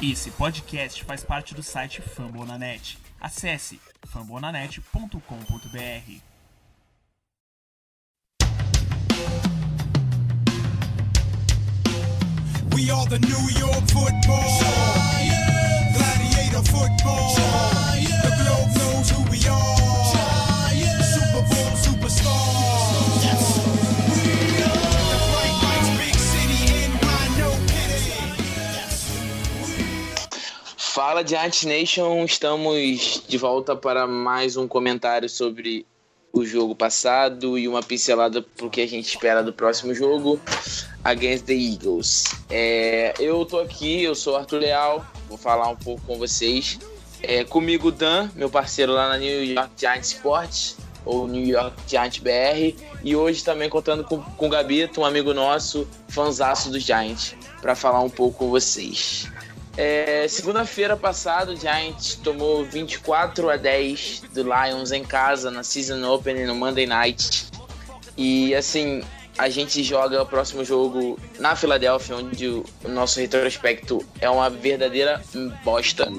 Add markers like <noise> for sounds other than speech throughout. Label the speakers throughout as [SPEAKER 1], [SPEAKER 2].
[SPEAKER 1] Esse podcast faz parte do site Fambonanet. Acesse fambonanet.com.br.
[SPEAKER 2] We are the New York football. Gladiator football. The globe knows who we are.
[SPEAKER 3] Fala Giants Nation, estamos de volta para mais um comentário sobre o jogo passado e uma pincelada pro que a gente espera do próximo jogo, Against the Eagles. É, eu tô aqui, eu sou Arthur Leal, vou falar um pouco com vocês. É, comigo Dan, meu parceiro lá na New York Giants Sports, ou New York Giants BR, e hoje também contando com, com o Gabito, um amigo nosso, fanzaço dos Giants, para falar um pouco com vocês. É, Segunda-feira passada, o Giants tomou 24 a 10 do Lions em casa na Season Open no Monday Night. E assim, a gente joga o próximo jogo na Filadélfia, onde o nosso retrospecto é uma verdadeira bosta.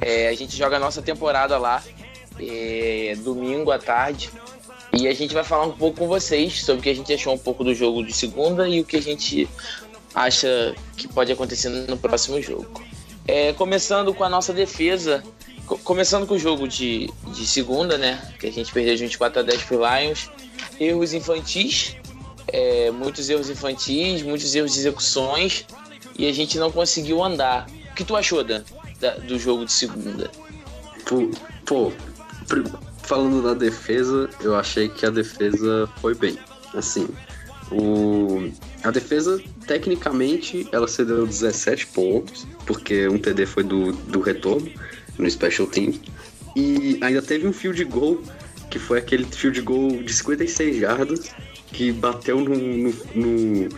[SPEAKER 3] É, a gente joga a nossa temporada lá, é, domingo à tarde. E a gente vai falar um pouco com vocês sobre o que a gente achou um pouco do jogo de segunda e o que a gente acha que pode acontecer no próximo jogo. É, começando com a nossa defesa, co- começando com o jogo de, de segunda, né? Que a gente perdeu de 24 a 10 pro Lions. Erros infantis, é, muitos erros infantis, muitos erros de execuções, e a gente não conseguiu andar. O que tu achou, Dan, da- do jogo de segunda?
[SPEAKER 4] Pô, pô, falando da defesa, eu achei que a defesa foi bem. Assim, o, a defesa, tecnicamente, ela cedeu 17 pontos, porque um TD foi do, do retorno no Special Team. E ainda teve um field goal, que foi aquele field goal de 56 jardas, que bateu no, no, no,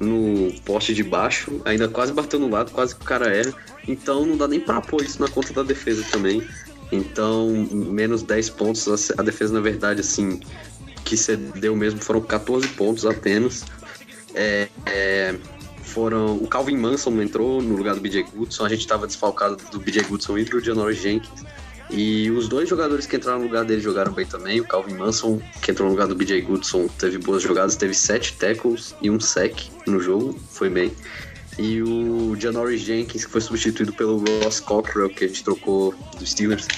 [SPEAKER 4] no poste de baixo, ainda quase bateu no lado, quase que o cara erra. Então não dá nem pra pôr isso na conta da defesa também. Então, menos 10 pontos. A a defesa, na verdade, assim, que cedeu mesmo foram 14 pontos apenas. É, é, foram o Calvin Manson entrou no lugar do BJ Goodson. A gente estava desfalcado do BJ Goodson e do Janoris Jenkins. E os dois jogadores que entraram no lugar dele jogaram bem também. O Calvin Manson, que entrou no lugar do BJ Goodson, teve boas jogadas, teve sete tackles e um sec no jogo, foi bem. E o Janoris Jenkins, que foi substituído pelo Ross Cockrell, que a gente trocou dos Steelers.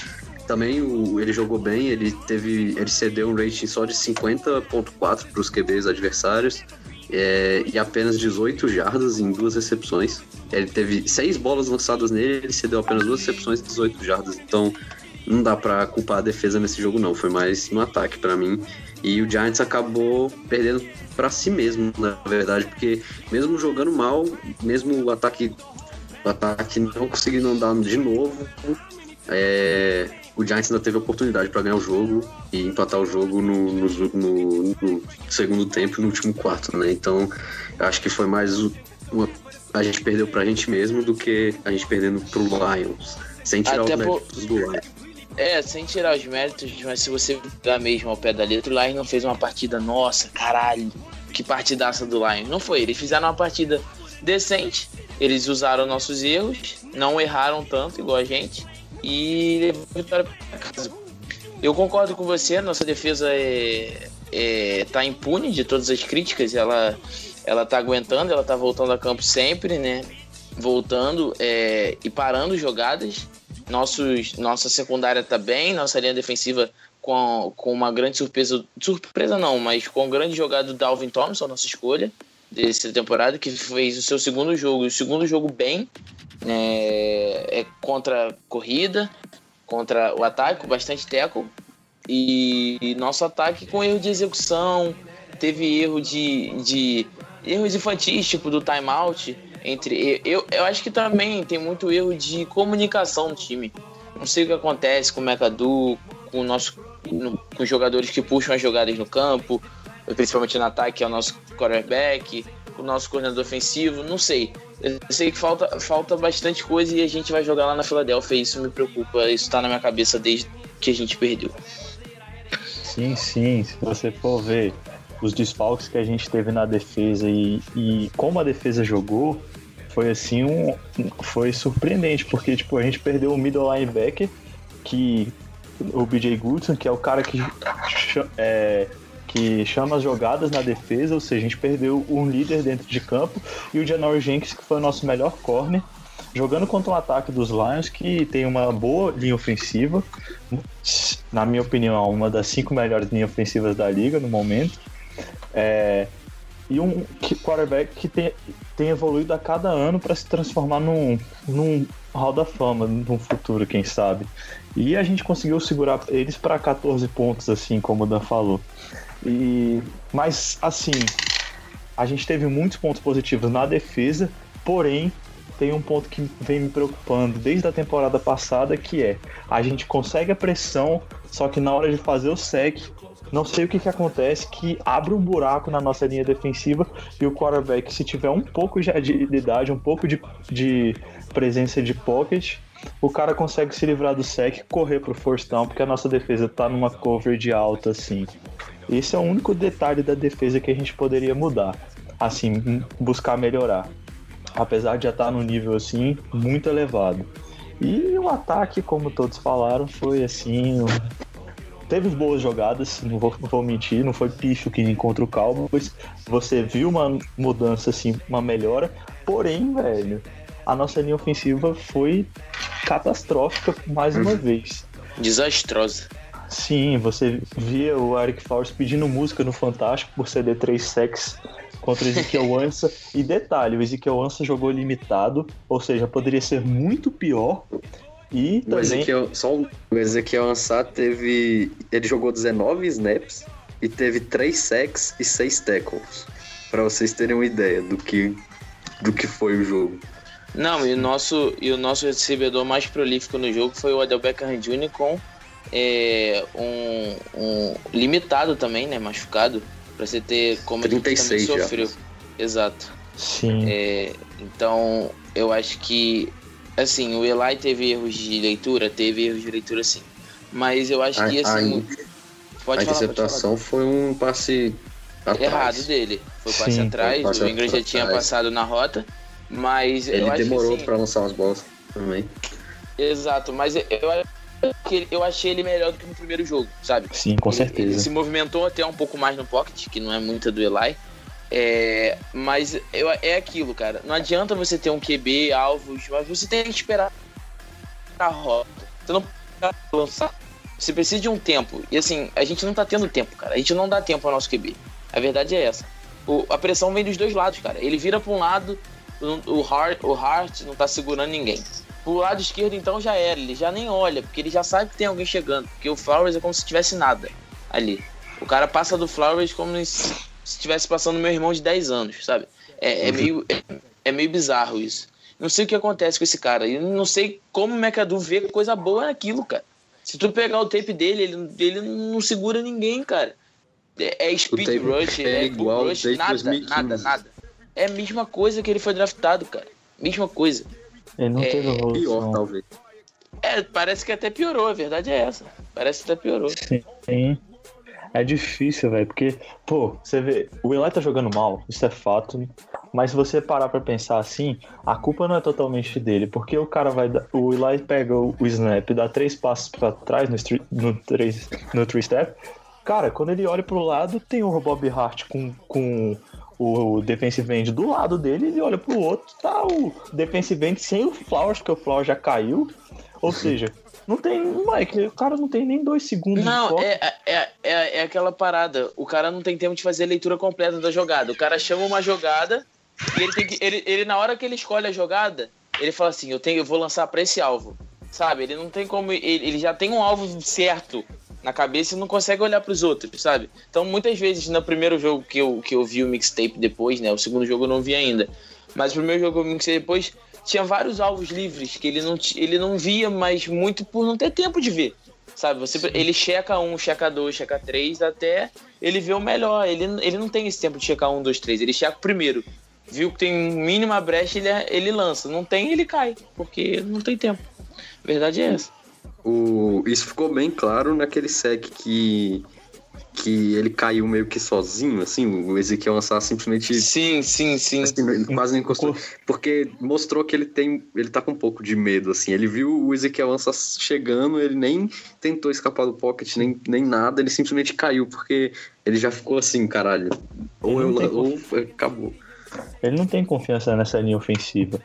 [SPEAKER 4] Também o- ele jogou bem, ele teve. ele cedeu um rating só de 50.4 para os QBs adversários. É, e apenas 18 jardas em duas recepções. Ele teve seis bolas lançadas nele, ele cedeu apenas duas recepções e 18 jardas. Então não dá pra culpar a defesa nesse jogo não, foi mais no ataque pra mim. E o Giants acabou perdendo pra si mesmo, na verdade, porque mesmo jogando mal, mesmo o ataque o ataque não conseguindo andar de novo, é, o Giants ainda teve a oportunidade para ganhar o jogo e empatar o jogo no, no- no- no segundo tempo e no último quarto, né? Então, eu acho que foi mais uma, a gente perdeu pra gente mesmo do que a gente perdendo pro Lions, sem tirar
[SPEAKER 3] Até
[SPEAKER 4] os
[SPEAKER 3] por-
[SPEAKER 4] méritos do Lions.
[SPEAKER 3] É, sem tirar os méritos, mas se você pegar mesmo ao pé da letra, o Lions não fez uma partida, nossa, caralho, que partidaça do Lions. Não foi, eles fizeram uma partida decente, eles usaram nossos erros, não erraram tanto igual a gente, e levou a vitória pra casa. Eu concordo com você, nossa defesa é, é, tá impune de todas as críticas, ela, ela tá aguentando, ela tá voltando a campo sempre, né? Voltando é, e parando jogadas. Nossos, nossa secundária tá bem, nossa linha defensiva com, com uma grande surpresa. Surpresa não, mas com um grande jogada do Dalvin Thompson, nossa escolha dessa temporada, que fez o seu segundo jogo, o segundo jogo bem, é, é contra a corrida, contra o ataque, com bastante tackle. E, e nosso ataque com erro de execução, teve erro de, de erros infantis, tipo do timeout. Entre, eu, eu acho que também tem muito erro de comunicação no time. Não sei o que acontece com o McAdoo, com, o nosso, no- com os jogadores que puxam as jogadas no campo, principalmente no ataque, que é o nosso quarterback, o nosso coordenador ofensivo, não sei. Eu sei que falta, falta bastante coisa e a gente vai jogar lá na Filadélfia, isso me preocupa, isso tá na minha cabeça desde que a gente perdeu.
[SPEAKER 5] Sim, sim. Se você for ver os desfalques que a gente teve na defesa e, e como a defesa jogou, foi assim um. Foi surpreendente, porque tipo, a gente perdeu o middle linebacker, que. O BJ Goodson, que é o cara que, é, que chama as jogadas na defesa, ou seja, a gente perdeu um líder dentro de campo, e o Janor Jenkins, que foi o nosso melhor corner, jogando contra um ataque dos Lions, que tem uma boa linha ofensiva, na minha opinião, uma das cinco melhores linhas ofensivas da liga no momento. É, e um quarterback que tem, tem evoluído a cada ano para se transformar num, num Hall da Fama no futuro, quem sabe. E a gente conseguiu segurar eles para 14 pontos, assim como o Dan falou. E, mas, assim, a gente teve muitos pontos positivos na defesa, porém, tem um ponto que vem me preocupando desde a temporada passada, que é a gente consegue a pressão, só que na hora de fazer o sec, não sei o que, que acontece, que abre um buraco na nossa linha defensiva e o quarterback, se tiver um pouco de agilidade, um pouco de, de presença de pocket, o cara consegue se livrar do sec, correr pro first down, porque a nossa defesa tá numa coverage alta, assim. Esse é o único detalhe da defesa que a gente poderia mudar, assim, buscar melhorar. Apesar de já estar num nível, assim, muito elevado. E o ataque, como todos falaram, foi assim. Teve boas jogadas, não vou, não vou mentir, não foi pífio que nem contra o Cowboys. Você viu uma mudança, assim, uma melhora. Porém, velho, a nossa linha ofensiva foi catastrófica mais uma vez.
[SPEAKER 3] Desastrosa.
[SPEAKER 5] Sim, você via o Eric Flowers pedindo música no Fantástico por ceder três sacks contra o Ezequiel <laughs> Ansa. E detalhe, o Ezequiel Ansa jogou limitado, ou seja, poderia ser muito pior. E
[SPEAKER 4] O
[SPEAKER 5] também.
[SPEAKER 4] Ezequiel, só um- o Ezequiel Ansah teve. Ele jogou 19 snaps e teve 3 sacks e 6 tackles. Pra vocês terem uma ideia do que, do que foi o jogo.
[SPEAKER 3] Não, e o nosso, e o nosso recebedor mais prolífico no jogo foi o Adel Beckham Jr. com é, um, um limitado também, né? Machucado. Pra você ter como ele
[SPEAKER 4] 36
[SPEAKER 3] também
[SPEAKER 4] já.
[SPEAKER 3] sofreu. Exato.
[SPEAKER 5] Sim.
[SPEAKER 3] É, então, eu acho que, assim, o Eli teve erros de leitura, teve erros de leitura sim. Mas eu acho
[SPEAKER 4] A,
[SPEAKER 3] que,
[SPEAKER 4] a,
[SPEAKER 3] assim,
[SPEAKER 4] a
[SPEAKER 3] pode falar, pode falar.
[SPEAKER 4] interceptação foi um passe atrás.
[SPEAKER 3] Errado dele. Foi passe
[SPEAKER 5] Sim,
[SPEAKER 3] atrás,
[SPEAKER 4] foi passe
[SPEAKER 3] o Ingram já tinha passado na rota. Mas eu
[SPEAKER 4] Ele
[SPEAKER 3] acho
[SPEAKER 4] demorou
[SPEAKER 3] que, assim,
[SPEAKER 4] pra lançar umas bolas também.
[SPEAKER 3] Exato, mas eu, eu, que eu achei ele melhor do que no primeiro jogo, sabe?
[SPEAKER 5] Sim, com
[SPEAKER 3] Ele- Ele,
[SPEAKER 5] certeza.
[SPEAKER 3] se movimentou até um pouco mais no pocket, que não é muita do Eli. É, mas eu, é aquilo, cara. Não adianta você ter um QB, alvos, mas você tem que esperar a rota. Você não pode lançar. Você precisa de um tempo. E assim, a gente não tá tendo tempo, cara. A gente não dá tempo ao nosso QB. A verdade é essa. O- a pressão vem dos dois lados, cara. Ele vira pra um lado, o, o, Hart, o Hart não tá segurando ninguém. Pro lado esquerdo, então, já era. Ele já nem olha, porque ele já sabe que tem alguém chegando. Porque o Flowers é como se tivesse nada ali. O cara passa do Flowers como se se estivesse passando meu irmão de 10 anos, sabe? É, é meio, é, é meio bizarro isso. Não sei o que acontece com esse cara. E não sei como o McAdoo vê coisa boa naquilo, cara. Se tu pegar o tape dele, ele, ele não segura ninguém, cara. É, é speed rush,
[SPEAKER 4] é
[SPEAKER 3] é,
[SPEAKER 4] igual
[SPEAKER 3] rush, nada,
[SPEAKER 4] 2015.
[SPEAKER 3] nada, nada. É a mesma coisa que ele foi draftado, cara. Mesma coisa.
[SPEAKER 5] Ele não
[SPEAKER 3] é-
[SPEAKER 5] teve
[SPEAKER 4] Pior,
[SPEAKER 5] evolução.
[SPEAKER 4] talvez.
[SPEAKER 3] É, parece que até piorou, a verdade é essa. Parece que até piorou.
[SPEAKER 5] Sim. É difícil, velho, porque, pô, você vê, o Eli tá jogando mal, isso é fato, mas se você parar pra pensar assim, a culpa não é totalmente dele, porque o cara vai dar, o Eli pega o, o snap, dá três passos pra trás no, no, três, no three step, cara, quando ele olha pro lado, tem o Bob Hart com, com o defensive end do lado dele, ele olha pro outro, tá o defensive end sem o Flowers, porque o Flowers já caiu, ou seja... Não tem, Mike, o cara não tem nem dois segundos
[SPEAKER 3] Não, é, é, é, é aquela parada. O cara não tem tempo de fazer a leitura completa da jogada. O cara chama uma jogada e ele tem que. Ele, ele na hora que ele escolhe a jogada, ele fala assim: eu, tenho, eu vou lançar pra esse alvo. Sabe? Ele não tem como. Ele, ele já tem um alvo certo na cabeça e não consegue olhar pros outros, sabe? Então, muitas vezes, no primeiro jogo que eu, que eu vi o mixtape depois, né? O segundo jogo eu não vi ainda. Mas o primeiro jogo que eu mixei depois, tinha vários alvos livres que ele não, ele não via, mas muito por não ter tempo de ver. Sabe? Você, ele checa um, checa dois, checa três, até ele ver o melhor. Ele, ele não tem esse tempo de checar um, dois, três. Ele checa o primeiro. Viu que tem mínima brecha, ele, ele lança. Não tem, ele cai. Porque não tem tempo. Verdade é essa.
[SPEAKER 4] O, isso ficou bem claro naquele sec que que ele caiu meio que sozinho, assim, o Ezequiel Ansah simplesmente
[SPEAKER 3] Sim, sim, sim.
[SPEAKER 4] assim, quase não encostou, porque mostrou que ele tem, ele tá com um pouco de medo, assim, ele viu o Ezequiel Ansah chegando, ele nem tentou escapar do pocket, nem, nem nada, ele simplesmente caiu, porque ele já ficou assim, caralho, ou, eu,
[SPEAKER 5] tem
[SPEAKER 4] ou acabou.
[SPEAKER 5] Ele não tem confiança nessa linha ofensiva.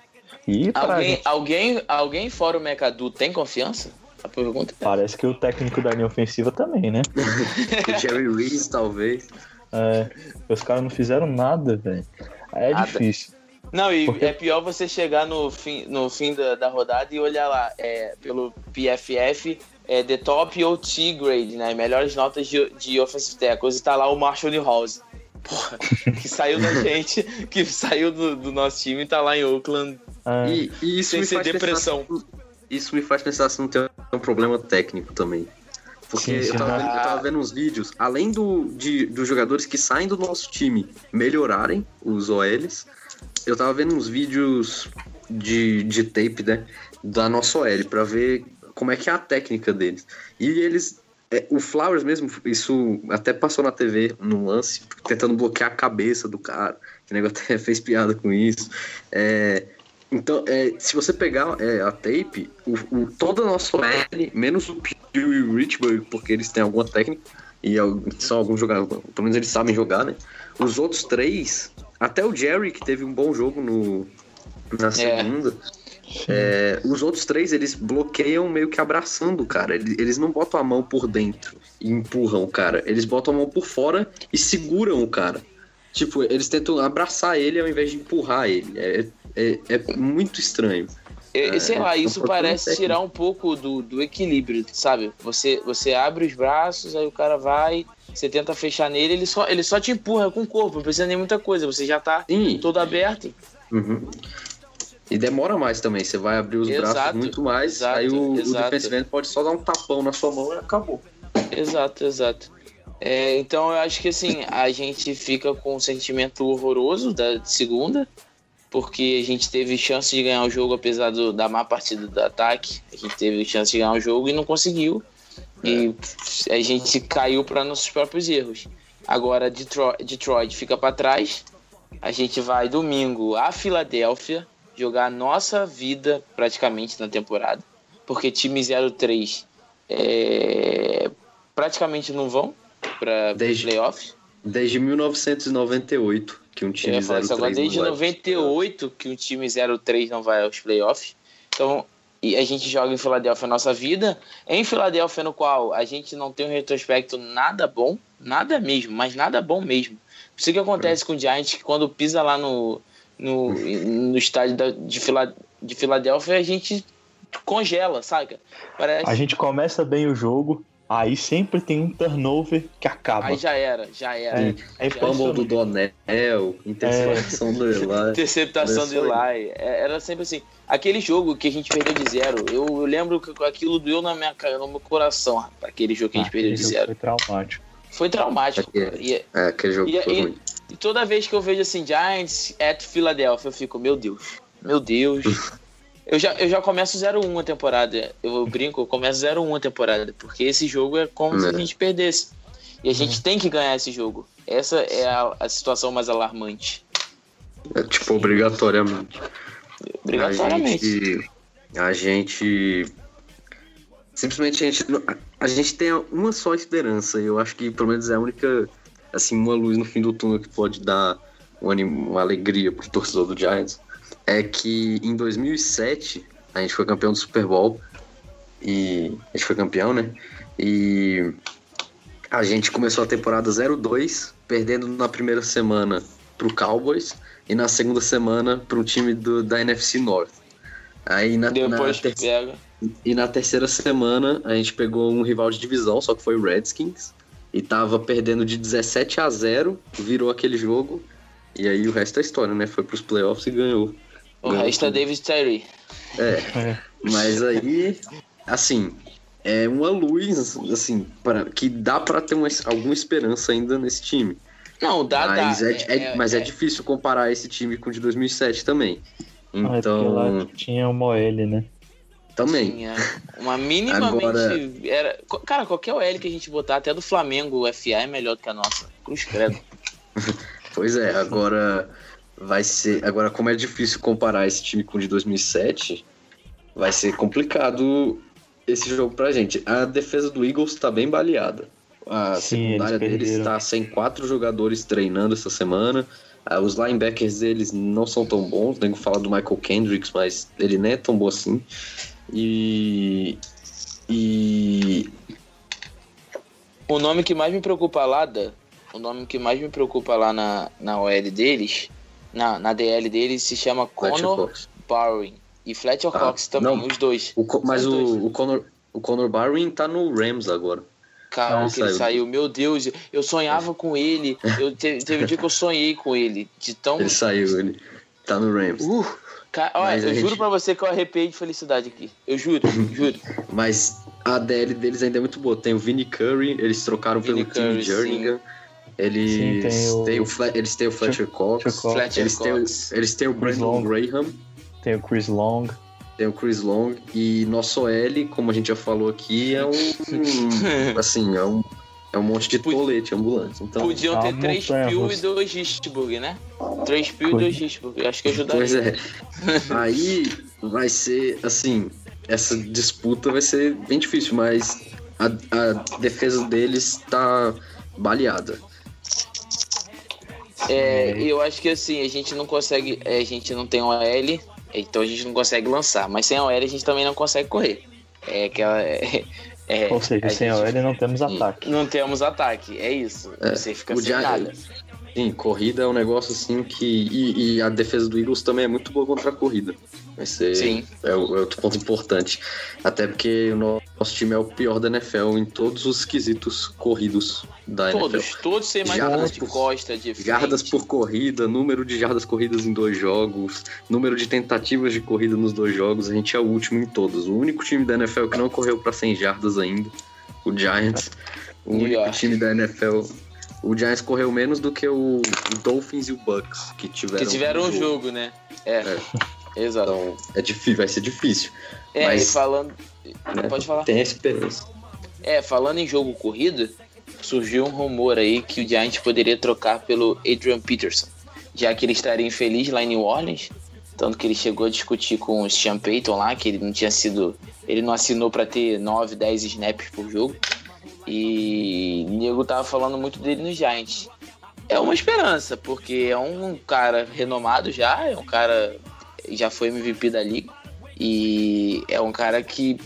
[SPEAKER 5] E
[SPEAKER 3] Alguém,
[SPEAKER 5] gente,
[SPEAKER 3] alguém, alguém fora o Mecadu tem confiança? A pergunta é.
[SPEAKER 5] parece que o técnico da linha ofensiva também, né? <laughs>
[SPEAKER 4] O Jerry Reese, talvez.
[SPEAKER 5] É, os caras não fizeram nada, velho. É
[SPEAKER 3] Nada.
[SPEAKER 5] difícil.
[SPEAKER 3] Não, e
[SPEAKER 5] Porque-
[SPEAKER 3] é pior você chegar no fim, no fim da, da rodada e olhar lá, é, pelo PFF, é The Top OT Grade, né? Melhores notas de, de Offensive Tackles, e tá lá o Marshall Newhouse. Porra, <laughs> que saiu da gente, que saiu do, do nosso time e tá lá em Oakland.
[SPEAKER 5] É,
[SPEAKER 4] E, e isso
[SPEAKER 3] Sem
[SPEAKER 4] me
[SPEAKER 3] ser
[SPEAKER 4] faz
[SPEAKER 3] depressão.
[SPEAKER 4] Pensar, isso me faz pensar se não tem um problema técnico também. Porque
[SPEAKER 5] Sim, sim,
[SPEAKER 4] eu, tava vendo, eu tava vendo uns vídeos, além do, de, dos jogadores que saem do nosso time melhorarem, os OLs, eu tava vendo uns vídeos de, de tape, né, da nossa OL, pra ver como é que é a técnica deles. E eles. é, o Flowers mesmo, isso até passou na TV no lance, tentando bloquear a cabeça do cara. O nego <laughs> até fez piada com isso. É, então, é, se você pegar é, a tape, o, o, toda a nossa OL, menos o Pew e o Richburg, porque eles têm alguma técnica, e são alguns jogadores, pelo menos eles sabem jogar, né? Os outros três, até o Jerry, que teve um bom jogo no, na segunda, é, os outros três, eles bloqueiam meio que abraçando o cara. Eles, eles não botam a mão por dentro e empurram o cara. Eles botam a mão por fora e seguram o cara. Tipo, eles tentam abraçar ele ao invés de empurrar ele. É, é, é muito estranho. É,
[SPEAKER 3] sei lá,
[SPEAKER 4] é um
[SPEAKER 3] isso parece tirar um pouco do, do equilíbrio, sabe? Você, você abre os braços, aí o cara vai, você tenta fechar nele, ele só, ele só te empurra com o corpo, não precisa nem muita coisa, você já tá
[SPEAKER 4] Sim.
[SPEAKER 3] todo aberto.
[SPEAKER 4] Uhum. E demora mais também. Você vai abrir os
[SPEAKER 3] Exato,
[SPEAKER 4] braços muito mais.
[SPEAKER 3] exato,
[SPEAKER 4] aí o, o
[SPEAKER 3] exato.
[SPEAKER 4] defensive end pode só dar um tapão na sua mão e acabou.
[SPEAKER 3] Exato, exato. É, então eu acho que assim, a gente fica com um sentimento horroroso da segunda, porque a gente teve chance de ganhar o jogo, apesar do- da má partida do ataque. A gente teve chance de ganhar o jogo e não conseguiu. E a gente caiu para nossos próprios erros. Agora Detroit, Detroit fica para trás. A gente vai domingo a Filadélfia jogar a nossa vida praticamente na temporada, porque time 03 é, praticamente não vão para
[SPEAKER 4] Desde-
[SPEAKER 3] playoffs.
[SPEAKER 4] Desde 1998 que um time
[SPEAKER 3] ia falar isso
[SPEAKER 4] 03
[SPEAKER 3] agora
[SPEAKER 4] não
[SPEAKER 3] desde
[SPEAKER 4] vai-
[SPEAKER 3] 98 que um time 03 não vai aos playoffs. Então, e a gente joga em Filadélfia a nossa vida. Em Filadélfia, no qual a gente não tem um retrospecto nada bom, nada mesmo, mas nada bom mesmo. Isso que acontece com o Giants, que quando pisa lá no, no, no estádio da- de, Fila, de Filadélfia, a gente congela, saca? Parece.
[SPEAKER 5] A gente começa bem o jogo, aí sempre tem um turnover que acaba.
[SPEAKER 3] Aí já era, já era.
[SPEAKER 5] É, é
[SPEAKER 4] Fumble do. Donel, interceptação do Eli.
[SPEAKER 3] Interceptação do. Eli. É, Era sempre assim. Aquele jogo que a gente perdeu de zero, eu, eu lembro que aquilo doeu na minha, no meu coração, rapaz. Aquele jogo que a gente
[SPEAKER 5] Ah,
[SPEAKER 3] perdeu de zero.
[SPEAKER 5] Foi traumático.
[SPEAKER 3] Foi traumático,
[SPEAKER 4] Aquele-
[SPEAKER 3] cara. E,
[SPEAKER 4] É, aquele jogo
[SPEAKER 3] E-
[SPEAKER 4] foi
[SPEAKER 3] e-
[SPEAKER 4] ruim.
[SPEAKER 3] e toda vez que eu vejo assim, Giants at Philadelphia, eu fico, meu Deus, meu Deus. <laughs> Eu já, eu já começo 0-1 a temporada. Eu brinco, eu começo 0-1 a temporada. Porque esse jogo é como se a
[SPEAKER 4] Né.
[SPEAKER 3] gente perdesse. E a gente tem que ganhar esse jogo. Essa é a, a situação mais alarmante.
[SPEAKER 4] É, tipo, obrigatoriamente.
[SPEAKER 3] Obrigatoriamente.
[SPEAKER 4] A gente, a gente. Simplesmente a gente. a- gente tem uma só esperança. E eu acho que pelo menos é a única. Assim, uma luz no fim do túnel que pode dar um anim- uma alegria pro torcedor do Giants. É que em 2007 a gente foi campeão do Super Bowl. E. A gente foi campeão, né? E. A gente começou a temporada 0-2, perdendo na primeira semana pro Cowboys e na segunda semana pro time do, da NFC North. Aí na, na
[SPEAKER 3] Depois
[SPEAKER 4] ter-
[SPEAKER 3] pega.
[SPEAKER 4] e na terceira semana a gente pegou um rival de divisão, só que foi o Redskins. E tava perdendo de 17 a 0, virou aquele jogo. E aí o resto é história, né? Foi pros playoffs e ganhou.
[SPEAKER 3] O
[SPEAKER 4] Ganhou
[SPEAKER 3] resto é. David Terry.
[SPEAKER 4] É,
[SPEAKER 5] É.
[SPEAKER 4] mas aí, assim, é uma luz, assim, para, que dá pra ter uma, alguma esperança ainda nesse time.
[SPEAKER 3] Não, dá,
[SPEAKER 4] mas
[SPEAKER 3] dá.
[SPEAKER 4] é, é- mas é difícil comparar esse time com o de 2007 também.
[SPEAKER 5] Ah, é porque lá
[SPEAKER 4] Então,
[SPEAKER 5] tinha uma OL, né?
[SPEAKER 4] Também.
[SPEAKER 3] Tinha uma minimamente.
[SPEAKER 4] Agora-
[SPEAKER 3] Era, cara, qualquer OL que a gente botar, até do Flamengo, o FA é melhor do que a nossa. Cruz credo. <laughs>
[SPEAKER 4] Pois é, agora vai ser. Agora, como é difícil comparar esse time com o de 2007, vai ser complicado esse jogo pra gente. A defesa do Eagles tá bem baleada. A
[SPEAKER 5] Sim,
[SPEAKER 4] secundária
[SPEAKER 5] eles
[SPEAKER 4] deles
[SPEAKER 5] perderam.
[SPEAKER 4] tá sem quatro jogadores treinando essa semana. Ah, os linebackers deles não são tão bons. Tenho que falar do Michael Kendricks, mas ele não é tão bom assim. E. E.
[SPEAKER 3] O nome que mais me preocupa lá, Da, o nome que mais me preocupa lá na, na OL deles, na, na DL deles, se chama
[SPEAKER 4] Fletcher
[SPEAKER 3] Conor. Barwin. E Fletcher
[SPEAKER 4] Ah,
[SPEAKER 3] Cox também,
[SPEAKER 4] não.
[SPEAKER 3] os dois.
[SPEAKER 4] O mas
[SPEAKER 3] os dois.
[SPEAKER 4] o, o, Conor, o Conor Barwin tá no Rams agora.
[SPEAKER 3] Cara,
[SPEAKER 4] Ah,
[SPEAKER 3] que ele
[SPEAKER 4] saiu.
[SPEAKER 3] Meu Deus, eu sonhava com ele. Eu te- teve um dia que eu sonhei com ele. De tão.
[SPEAKER 4] Ele saiu, ele tá no Rams.
[SPEAKER 3] Uh, cara, olha, eu
[SPEAKER 4] gente-
[SPEAKER 3] juro pra você que eu arrepiei de felicidade aqui. Eu juro, juro. <laughs>
[SPEAKER 4] Mas a DL deles ainda é muito boa. Tem o Vinny Curry, eles trocaram
[SPEAKER 3] Vinny
[SPEAKER 4] pelo Tim
[SPEAKER 3] Curry,
[SPEAKER 4] Jernigan. Eles,
[SPEAKER 5] Sim, tem o-
[SPEAKER 4] têm o Fle- eles têm o Fletcher Cox.
[SPEAKER 5] Fletcher Cox.
[SPEAKER 3] Fletcher
[SPEAKER 4] Eles têm, o-
[SPEAKER 3] Cox.
[SPEAKER 4] eles têm o Brandon
[SPEAKER 5] Long.
[SPEAKER 4] Graham,
[SPEAKER 5] Tem o Chris Long.
[SPEAKER 4] tem o Chris Long. E nosso L, como a gente já falou aqui, é um. <laughs> assim, é um, é um monte de
[SPEAKER 3] Podia-
[SPEAKER 4] tolete ambulante. Então,
[SPEAKER 3] Podiam
[SPEAKER 5] Ah,
[SPEAKER 3] ter três
[SPEAKER 5] montanha
[SPEAKER 3] Peel e dois Richburg, né? Três Peel e dois Richburg. Eu acho que ajudaria.
[SPEAKER 4] Pois é. <laughs> Aí vai ser, assim, essa disputa vai ser bem difícil, mas a, a defesa deles tá baleada.
[SPEAKER 3] É, eu acho que assim, a gente não consegue. é, a gente não tem OL, então a gente não consegue lançar. Mas sem OL a gente também não consegue correr. É aquela. É, é,
[SPEAKER 5] Ou seja, sem a
[SPEAKER 3] gente-
[SPEAKER 5] OL não temos ataque.
[SPEAKER 3] Não temos ataque, é isso.
[SPEAKER 4] É,
[SPEAKER 3] Você fica
[SPEAKER 4] o
[SPEAKER 3] sem nada.
[SPEAKER 4] Sim, corrida é um negócio assim que. E, e a defesa do Eagles também é muito boa contra a corrida. Vai ser.
[SPEAKER 3] Sim.
[SPEAKER 4] É, é outro ponto importante. Até porque o no- nosso time é o pior da NFL em todos os quesitos corridos da
[SPEAKER 3] Todos,
[SPEAKER 4] NFL.
[SPEAKER 3] todos sem mais
[SPEAKER 4] Jardas
[SPEAKER 3] de
[SPEAKER 4] por-
[SPEAKER 3] costa, de frente.
[SPEAKER 4] Jardas por corrida, número de jardas corridas em dois jogos, número de tentativas de corrida nos dois jogos, a gente é o último em todos. O único time da NFL que não correu para 100 jardas ainda, o Giants. O único time da NFL. O Giants correu menos do que o, Dolphins e o Bucks, que tiveram,
[SPEAKER 3] Que tiveram um jogo, né? É. Exato.
[SPEAKER 4] Então, é difícil, vai ser difícil.
[SPEAKER 3] É,
[SPEAKER 4] mas-
[SPEAKER 3] e falando.
[SPEAKER 4] né?
[SPEAKER 3] Pode falar.
[SPEAKER 4] Tem a esperança.
[SPEAKER 3] É, falando em jogo corrido, surgiu um rumor aí que o Giants poderia trocar pelo Adrian Peterson, já que ele estaria infeliz lá em New Orleans, tanto que ele chegou a discutir com o Sean Payton lá, que ele não tinha sido, ele não assinou para ter 9, 10 snaps por jogo. E o nego tava falando muito dele no Giants. É uma esperança, porque é um cara renomado já, é um cara já foi MVP da liga e é um cara que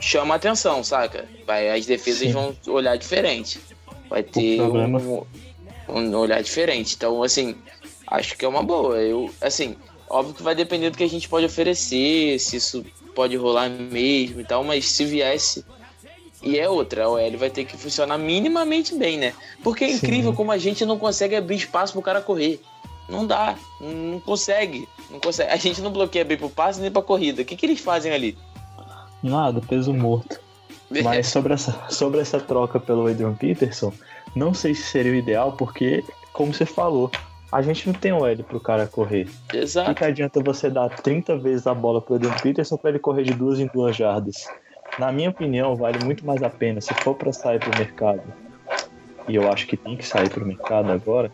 [SPEAKER 3] chama atenção, saca? Vai, as defesas
[SPEAKER 5] Sim.
[SPEAKER 3] vão olhar diferente. Vai ter um, um olhar diferente. Então, assim, acho que é uma boa. Eu, assim, óbvio que vai depender do que a gente pode oferecer, se isso pode rolar mesmo e tal, mas se viesse. E é outra, a OL vai ter que funcionar minimamente bem, né? Porque é
[SPEAKER 5] Sim.
[SPEAKER 3] incrível como a gente não consegue abrir espaço pro cara correr. Não dá, não consegue, não consegue. A gente não bloqueia bem pro passe nem pra corrida. O que, que eles fazem ali?
[SPEAKER 5] Nada, peso morto. Mas sobre essa, <laughs> sobre essa troca pelo Adrian Peterson, não sei se seria o ideal, porque, como você falou, a gente não tem o L pro cara correr. O que,
[SPEAKER 3] Exato.
[SPEAKER 5] que adianta você dar 30 vezes a bola pro Adrian Peterson pra ele correr de duas em duas jardas? Na minha opinião, vale muito mais a pena se for pra sair pro mercado. E eu acho que tem que sair pro mercado agora.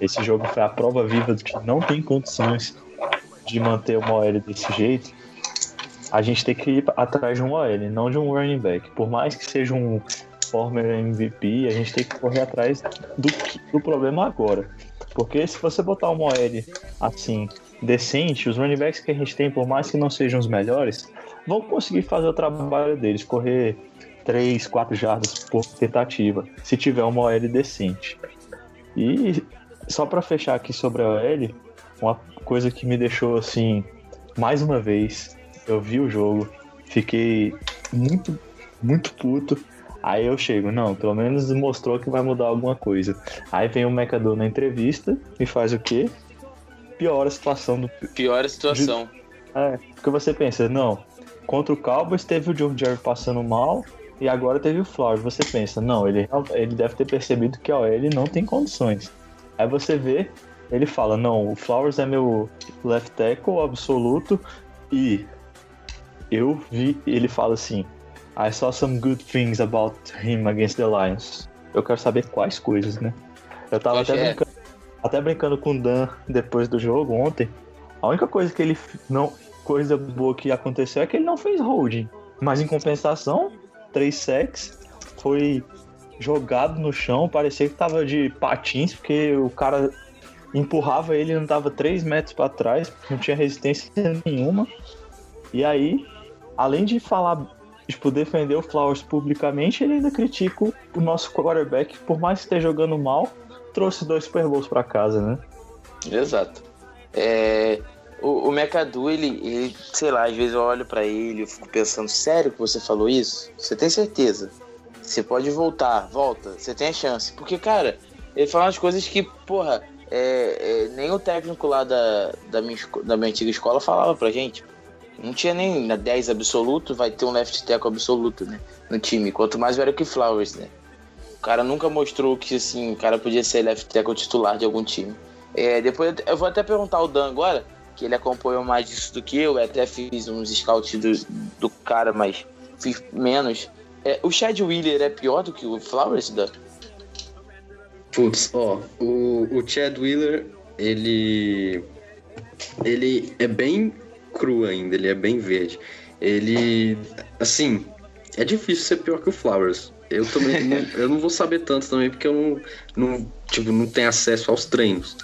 [SPEAKER 5] Esse jogo foi a prova viva de que não tem condições de manter uma OL desse jeito. A gente tem que ir atrás de um OL, não de um running back. Por mais que seja um former MVP, a gente tem que correr atrás do, do problema agora. Porque se você botar uma OL assim, decente, os running backs que a gente tem, por mais que não sejam os melhores, vão conseguir fazer o trabalho deles, correr 3, 4 jardas por tentativa, se tiver uma OL decente. E só para fechar aqui sobre a OL, uma coisa que me deixou assim, mais uma vez, eu vi o jogo, fiquei muito, muito puto. Aí eu chego, não, pelo menos mostrou que vai mudar alguma coisa. Aí vem o Mecador na entrevista e faz o quê? Piora a situação do.
[SPEAKER 3] Pior a situação.
[SPEAKER 5] É, porque você pensa, não, contra o Cowboys teve o John Jerry passando mal e agora teve o Flowers. Você pensa, não, ele, ele deve ter percebido que a OL não tem condições. Aí você vê, ele fala, não, o Flowers é meu left tackle absoluto e eu vi, ele fala assim: I saw some good things about him against the Lions. Eu quero saber quais coisas, né? Eu tava até
[SPEAKER 3] é.
[SPEAKER 5] brincando, até brincando com o Dan depois do jogo ontem. A única coisa que ele não. Coisa boa que aconteceu é que ele não fez holding. Mas em compensação, três sacks, foi jogado no chão, parecia que tava de patins, porque o cara empurrava ele e tava 3 metros pra trás, não tinha resistência nenhuma. E aí, além de falar, tipo, defender o Flowers publicamente, ele ainda critica o- nosso quarterback, por mais que esteja jogando mal, trouxe dois Super Bowls pra casa, né?
[SPEAKER 3] Exato. É, o, o McAdoo, ele, ele, sei lá, às vezes eu olho pra ele e fico pensando, sério que você falou isso? Você tem certeza? Você pode voltar, volta, você tem a chance. Porque, cara, ele fala umas coisas que, porra, é, é, nem o técnico lá da, da, minha, da minha antiga escola falava pra gente. Não tinha nem na 10 absoluto, vai ter um left tackle absoluto, né? No time. Quanto mais o Eric Flowers, né? O cara nunca mostrou que, assim, o cara podia ser left tackle titular de algum time. É, depois eu vou até perguntar ao Dan agora, que ele acompanhou mais disso do que eu, eu até fiz uns scouts do, do cara, mas fiz menos. É, o Chad Wheeler é pior do que o Flowers, Dan?
[SPEAKER 4] Putz, ó, o, o Chad Wheeler, ele. Ele é bem cru ainda, ele é bem verde. Ele. Assim, é difícil ser pior que o Flowers. Eu também não, eu não vou saber tanto também, porque eu não, não, tipo, não tenho acesso aos treinos.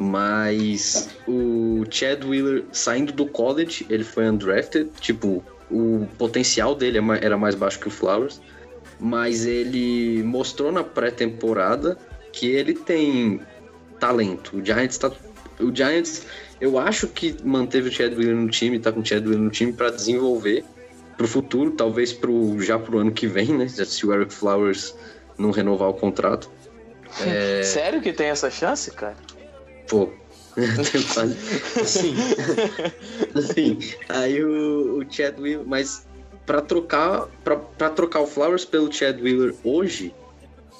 [SPEAKER 4] Mas o Chad Wheeler saindo do college, ele foi undrafted, tipo, o potencial dele é era mais baixo que o Flowers, mas ele mostrou na pré-temporada que ele tem talento. O Giants tá o Giants, eu acho que manteve o Chad Wheeler no time, tá com o Chad Wheeler no time para desenvolver pro futuro, talvez pro já pro ano que vem, né? Se o Eric Flowers não renovar o contrato. É, <laughs>
[SPEAKER 3] Sério que tem essa chance, cara?
[SPEAKER 4] Pô. assim, <laughs> assim, aí o, o Chad Wheeler, mas pra trocar, pra trocar o Flowers pelo Chad Wheeler hoje,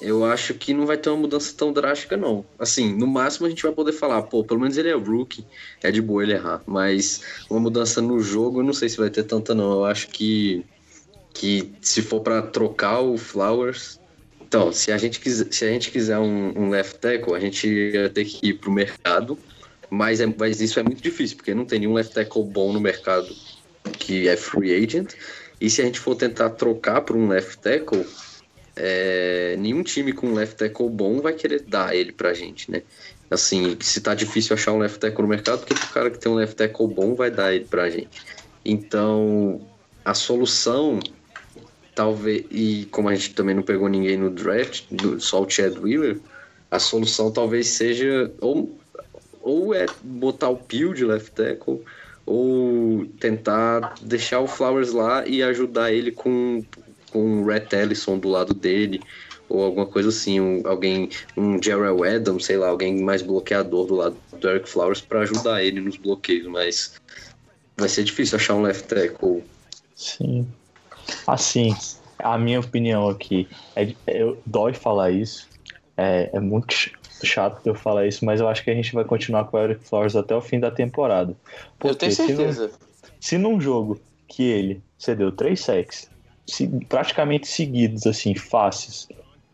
[SPEAKER 4] eu acho que não vai ter uma mudança tão drástica, não. Assim, no máximo a gente vai poder falar, pô, pelo menos ele é rookie, é de boa ele errar. Mas uma mudança no jogo, eu não sei se vai ter tanta, não. Eu acho que, que se for pra trocar o Flowers. Então, se a gente quiser, se a gente quiser um, um left tackle, a gente ia ter que ir pro mercado. Mas, é, mas isso é muito difícil, porque não tem nenhum left tackle bom no mercado que é free agent. E se a gente for tentar trocar por um left tackle, é, nenhum time com left tackle bom vai querer dar ele pra gente, né? Assim, se tá difícil achar um left tackle no mercado, porque o cara que tem um left tackle bom vai dar ele pra gente. Então, a solução, talvez, e como a gente também não pegou ninguém no draft, só o Chad Wheeler, a solução talvez seja ou, ou é botar o Peel de left tackle, ou tentar deixar o Flowers lá e ajudar ele com, com o Rhett Ellison do lado dele, ou alguma coisa assim, um, alguém, um Jarrell Adams, sei lá, alguém mais bloqueador do lado do Eric Flowers para ajudar ele nos bloqueios, mas vai ser difícil achar um left tackle.
[SPEAKER 5] Sim. Assim, a minha opinião aqui é, eu dói falar isso. É, é muito ch- chato eu falar isso, mas eu acho que a gente vai continuar com o Eric Flowers até o fim da temporada.
[SPEAKER 3] Eu tenho
[SPEAKER 5] se num-
[SPEAKER 3] certeza.
[SPEAKER 5] Se num jogo que ele cedeu três sacks, se- praticamente seguidos, assim, fáceis,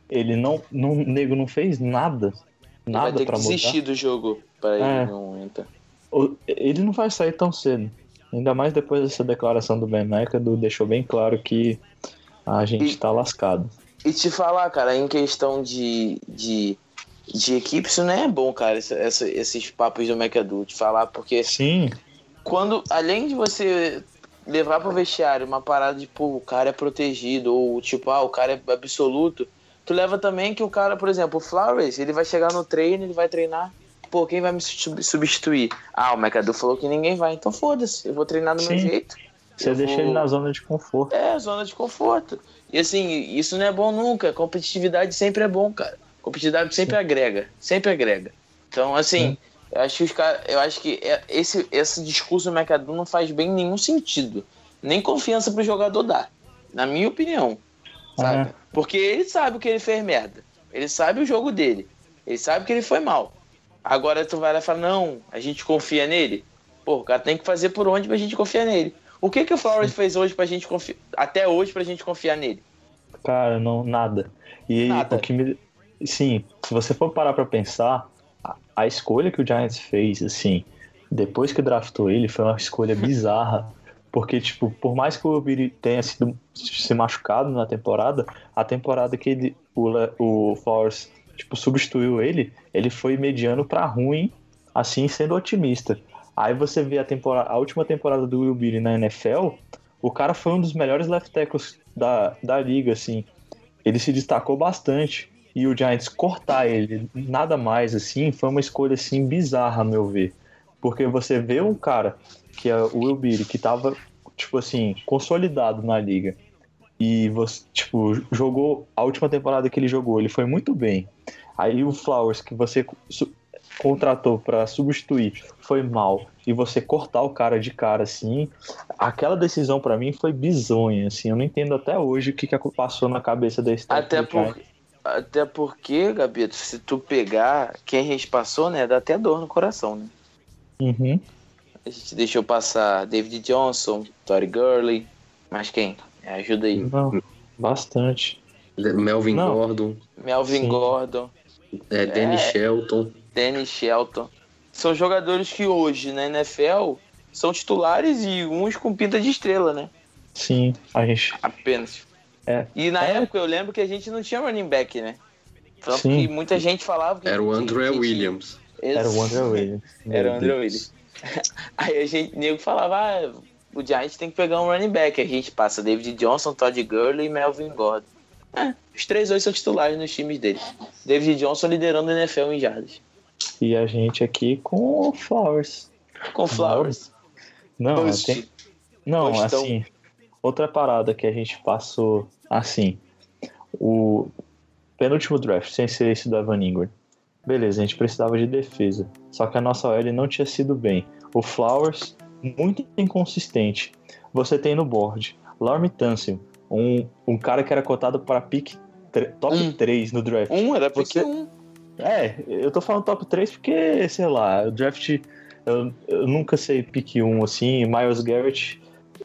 [SPEAKER 5] ele não, não, o nego não fez nada,
[SPEAKER 3] Ele vai
[SPEAKER 5] nada
[SPEAKER 3] ter
[SPEAKER 5] pra
[SPEAKER 3] que
[SPEAKER 5] mudar.
[SPEAKER 3] desistir do jogo para
[SPEAKER 5] É.
[SPEAKER 3] ele não entrar.
[SPEAKER 5] Ele não vai sair tão cedo. Ainda mais depois dessa declaração do Ben McAdoo, deixou bem claro que a gente
[SPEAKER 3] E-
[SPEAKER 5] tá lascado.
[SPEAKER 3] E te falar, cara, em questão de, de, de equipe, isso não é bom, cara, essa, essa- esses papos do McAdoo, te falar, porque
[SPEAKER 5] Sim,
[SPEAKER 3] quando, além de você levar pro vestiário uma parada de, pô, o cara é protegido, ou tipo, ah, o cara é absoluto, tu leva também que o cara, por exemplo, o Flowers, ele vai chegar no treino, ele vai treinar, pô, quem vai me sub- substituir? Ah, o McAdoo falou que ninguém vai, então foda-se, eu vou treinar do meu
[SPEAKER 5] Sim.
[SPEAKER 3] jeito.
[SPEAKER 5] você deixa
[SPEAKER 3] vou-
[SPEAKER 5] ele na zona de conforto.
[SPEAKER 3] É, zona de conforto. E assim, isso não é bom nunca. Competitividade sempre é bom, cara. Competitividade sempre agrega. Sempre agrega. Então, assim, eu acho que os caras. Eu acho que é- esse, esse discurso do McAdoo não faz bem nenhum sentido. Nem confiança pro jogador dar. Na minha opinião. Sabe?
[SPEAKER 5] É.
[SPEAKER 3] Porque ele sabe que ele fez merda. Ele sabe o jogo dele. Ele sabe que ele foi mal. Agora tu vai lá e fala, não, a gente confia nele. Pô, o cara tem que fazer por onde pra gente confiar nele. O que, que o Flowers fez hoje pra gente confiar. Até hoje pra gente confiar nele?
[SPEAKER 5] Cara, não, nada. E
[SPEAKER 3] Nada.
[SPEAKER 5] o que me. Sim, se você for parar pra pensar, a, a escolha que o Giants fez, assim, depois que draftou ele, foi uma escolha <laughs> bizarra. Porque, tipo, por mais que o Billy tenha sido se machucado na temporada, a temporada que ele, o, o Flowers, tipo, substituiu ele, ele foi mediano pra ruim, assim, sendo otimista. Aí você vê a, temporada, a última temporada do Will Billy na NFL, o cara foi um dos melhores left tackles da, da liga, assim. Ele se destacou bastante. E o Giants cortar ele, nada mais, assim, foi uma escolha, assim, bizarra, a meu ver. Porque você vê um cara, que é o Will Billy, que tava, tipo assim, consolidado na liga. E você, tipo, jogou a última temporada que ele jogou, ele foi muito bem. Aí o Flowers, que você contratou pra substituir, foi mal. E você cortar o cara de cara assim, aquela decisão pra mim foi bizonha, assim. Eu não entendo até hoje o que, que passou na cabeça desse
[SPEAKER 3] Até, por, até porque, Gabito, se tu pegar quem a gente passou, né? Dá até dor no coração, né?
[SPEAKER 5] Uhum.
[SPEAKER 3] A gente deixou passar David Johnson, Tory Gurley. Mas quem? Me ajuda aí.
[SPEAKER 5] Não, bastante.
[SPEAKER 4] Melvin
[SPEAKER 5] Não.
[SPEAKER 4] Gordon,
[SPEAKER 3] Melvin
[SPEAKER 5] Sim.
[SPEAKER 3] Gordon,
[SPEAKER 4] é, Danny
[SPEAKER 3] É.
[SPEAKER 4] Shelton.
[SPEAKER 3] Danny Shelton. São jogadores que hoje na NFL são titulares e uns com pinta de estrela, né?
[SPEAKER 5] Sim, a gente.
[SPEAKER 3] Apenas.
[SPEAKER 5] É.
[SPEAKER 3] E na
[SPEAKER 5] É.
[SPEAKER 3] época eu lembro que a gente não tinha running back, né? Tanto
[SPEAKER 5] Sim.
[SPEAKER 3] que muita gente falava que
[SPEAKER 4] Era o André
[SPEAKER 3] que-
[SPEAKER 4] Williams.
[SPEAKER 5] Era o André Williams.
[SPEAKER 3] Era o André. Williams. <laughs> Aí a gente, nego falava, ah, o Giants tem que pegar um running back. A gente passa David Johnson, Todd Gurley e Melvin Gordon. É, os três hoje são titulares nos times deles. David Johnson liderando o NFL em jardas.
[SPEAKER 5] E a gente aqui com o Flowers.
[SPEAKER 3] Com Flowers.
[SPEAKER 5] Não,
[SPEAKER 3] Bust.
[SPEAKER 5] tem, não assim. Outra parada que a gente passou assim. O penúltimo draft, sem ser esse do Evan Ingram. Beleza, a gente precisava de defesa. Só que a nossa OL não tinha sido bem. O Flowers, muito inconsistente. Você tem no board Lorme Tunsil, um, um cara que era cotado para pick top
[SPEAKER 3] Um.
[SPEAKER 5] 3 no draft.
[SPEAKER 3] Um era pick
[SPEAKER 5] Você-
[SPEAKER 3] um.
[SPEAKER 5] É, eu tô falando top 3 porque, sei lá, o draft. Eu, eu nunca sei pick 1 assim, Miles Garrett.